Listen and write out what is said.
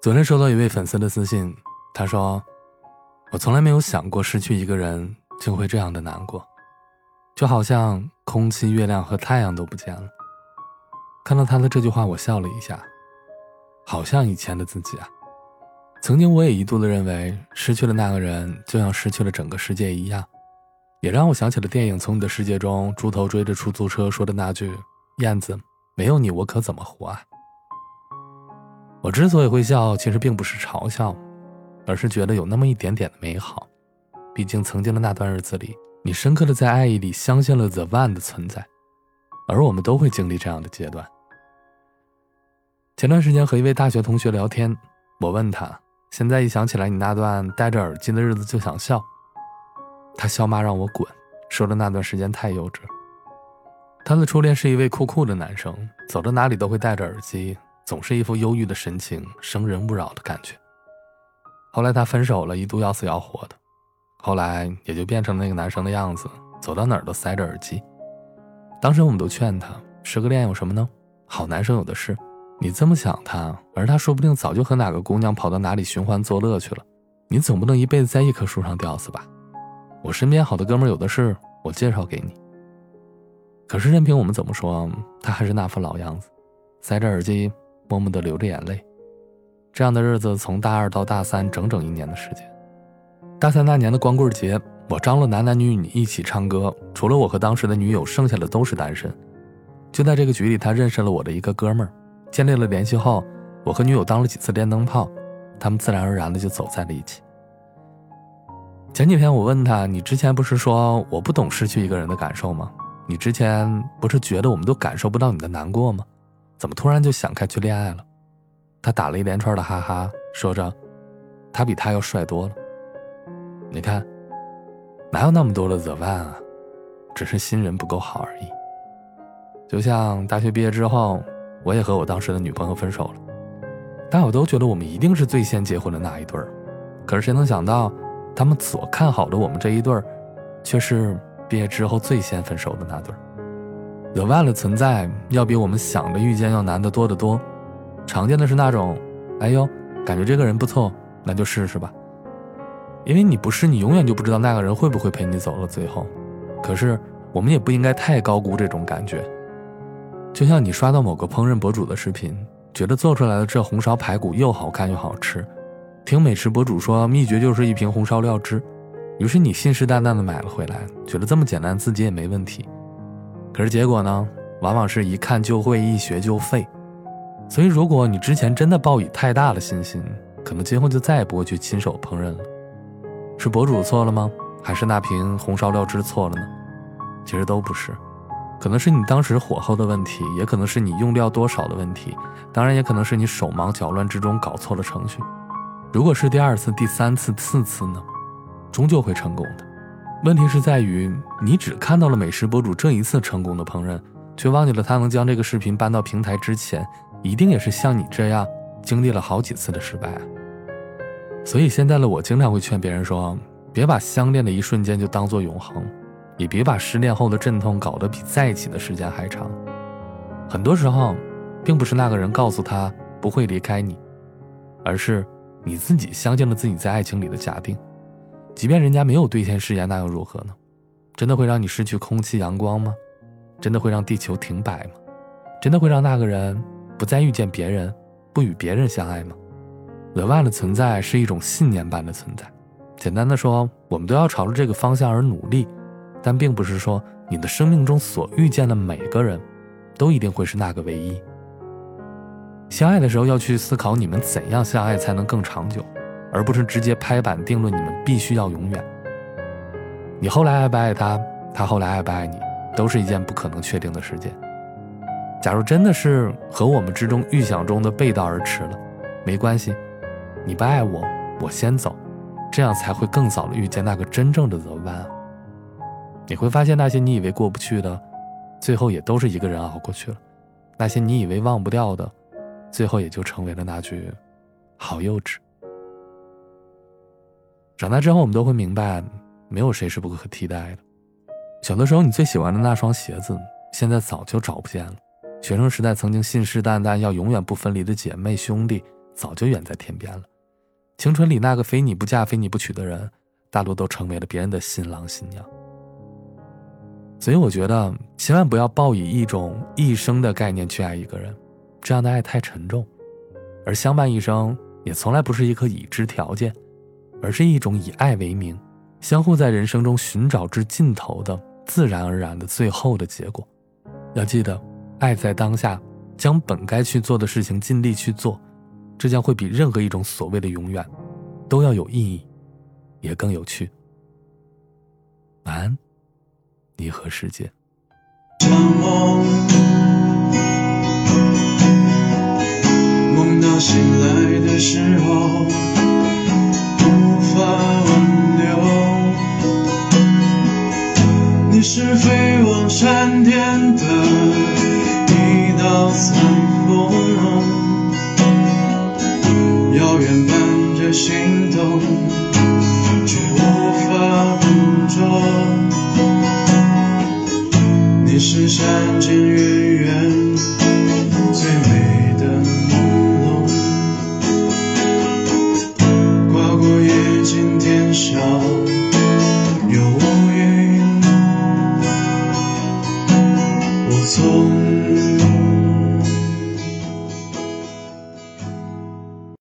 昨天收到一位粉丝的私信，他说：“我从来没有想过失去一个人就会这样的难过，就好像空气、月亮和太阳都不见了。”看到他的这句话，我笑了一下，好像以前的自己啊。曾经我也一度的认为，失去了那个人，就像失去了整个世界一样，也让我想起了电影《从你的世界》中，猪头追着出租车说的那句：“燕子，没有你，我可怎么活啊？”我之所以会笑，其实并不是嘲笑，而是觉得有那么一点点的美好。毕竟曾经的那段日子里，你深刻的在爱意里相信了 The One 的存在，而我们都会经历这样的阶段。前段时间和一位大学同学聊天，我问他：“现在一想起来你那段戴着耳机的日子就想笑。”他笑骂让我滚，说的那段时间太幼稚。他的初恋是一位酷酷的男生，走到哪里都会戴着耳机。总是一副忧郁的神情，生人勿扰的感觉。后来他分手了，一度要死要活的，后来也就变成了那个男生的样子，走到哪儿都塞着耳机。当时我们都劝他，失个恋有什么呢？好男生有的是，你这么想他，而他说不定早就和哪个姑娘跑到哪里寻欢作乐去了。你总不能一辈子在一棵树上吊死吧？我身边好的哥们有的是，我介绍给你。可是任凭我们怎么说，他还是那副老样子，塞着耳机。默默地流着眼泪，这样的日子从大二到大三，整整一年的时间。大三那年的光棍节，我张罗男男女女一起唱歌，除了我和当时的女友，剩下的都是单身。就在这个局里，他认识了我的一个哥们儿，建立了联系后，我和女友当了几次电灯泡，他们自然而然的就走在了一起。前几天我问他：“你之前不是说我不懂失去一个人的感受吗？你之前不是觉得我们都感受不到你的难过吗？”怎么突然就想开去恋爱了？他打了一连串的哈哈，说着：“他比他要帅多了。”你看，哪有那么多的 the one 啊？只是新人不够好而已。就像大学毕业之后，我也和我当时的女朋友分手了，大家都觉得我们一定是最先结婚的那一对儿。可是谁能想到，他们所看好的我们这一对儿，却是毕业之后最先分手的那对儿。The One 的存在要比我们想的遇见要难得多得多。常见的是那种，哎呦，感觉这个人不错，那就试试吧。因为你不试，你永远就不知道那个人会不会陪你走到最后。可是我们也不应该太高估这种感觉。就像你刷到某个烹饪博主的视频，觉得做出来的这红烧排骨又好看又好吃，听美食博主说秘诀就是一瓶红烧料汁，于是你信誓旦旦的买了回来，觉得这么简单自己也没问题。可是结果呢，往往是一看就会，一学就废。所以，如果你之前真的抱以太大的信心，可能今后就再也不会去亲手烹饪了。是博主错了吗？还是那瓶红烧料汁错了呢？其实都不是，可能是你当时火候的问题，也可能是你用料多少的问题，当然也可能是你手忙脚乱之中搞错了程序。如果是第二次、第三次、四次呢，终究会成功的。问题是在于，你只看到了美食博主这一次成功的烹饪，却忘记了他能将这个视频搬到平台之前，一定也是像你这样经历了好几次的失败。所以现在的我经常会劝别人说：别把相恋的一瞬间就当做永恒，也别把失恋后的阵痛搞得比在一起的时间还长。很多时候，并不是那个人告诉他不会离开你，而是你自己相信了自己在爱情里的假定。即便人家没有兑现誓言，那又如何呢？真的会让你失去空气、阳光吗？真的会让地球停摆吗？真的会让那个人不再遇见别人，不与别人相爱吗？额外的存在是一种信念般的存在。简单的说，我们都要朝着这个方向而努力，但并不是说你的生命中所遇见的每个人，都一定会是那个唯一。相爱的时候要去思考，你们怎样相爱才能更长久。而不是直接拍板定论，你们必须要永远。你后来爱不爱他，他后来爱不爱你，都是一件不可能确定的事件。假如真的是和我们之中预想中的背道而驰了，没关系，你不爱我，我先走，这样才会更早的遇见那个真正的 the one。你会发现，那些你以为过不去的，最后也都是一个人熬过去了；那些你以为忘不掉的，最后也就成为了那句“好幼稚”。长大之后，我们都会明白，没有谁是不可替代的。小的时候，你最喜欢的那双鞋子，现在早就找不见了。学生时代曾经信誓旦旦要永远不分离的姐妹兄弟，早就远在天边了。青春里那个非你不嫁、非你不娶的人，大多都成为了别人的新郎新娘。所以我觉得，千万不要抱以一种一生的概念去爱一个人，这样的爱太沉重。而相伴一生，也从来不是一个已知条件，而是一种以爱为名，相互在人生中寻找至尽头的自然而然的最后的结果。要记得，爱在当下，将本该去做的事情尽力去做，这将会比任何一种所谓的永远，都要有意义，也更有趣。晚安。你和世界。看见雨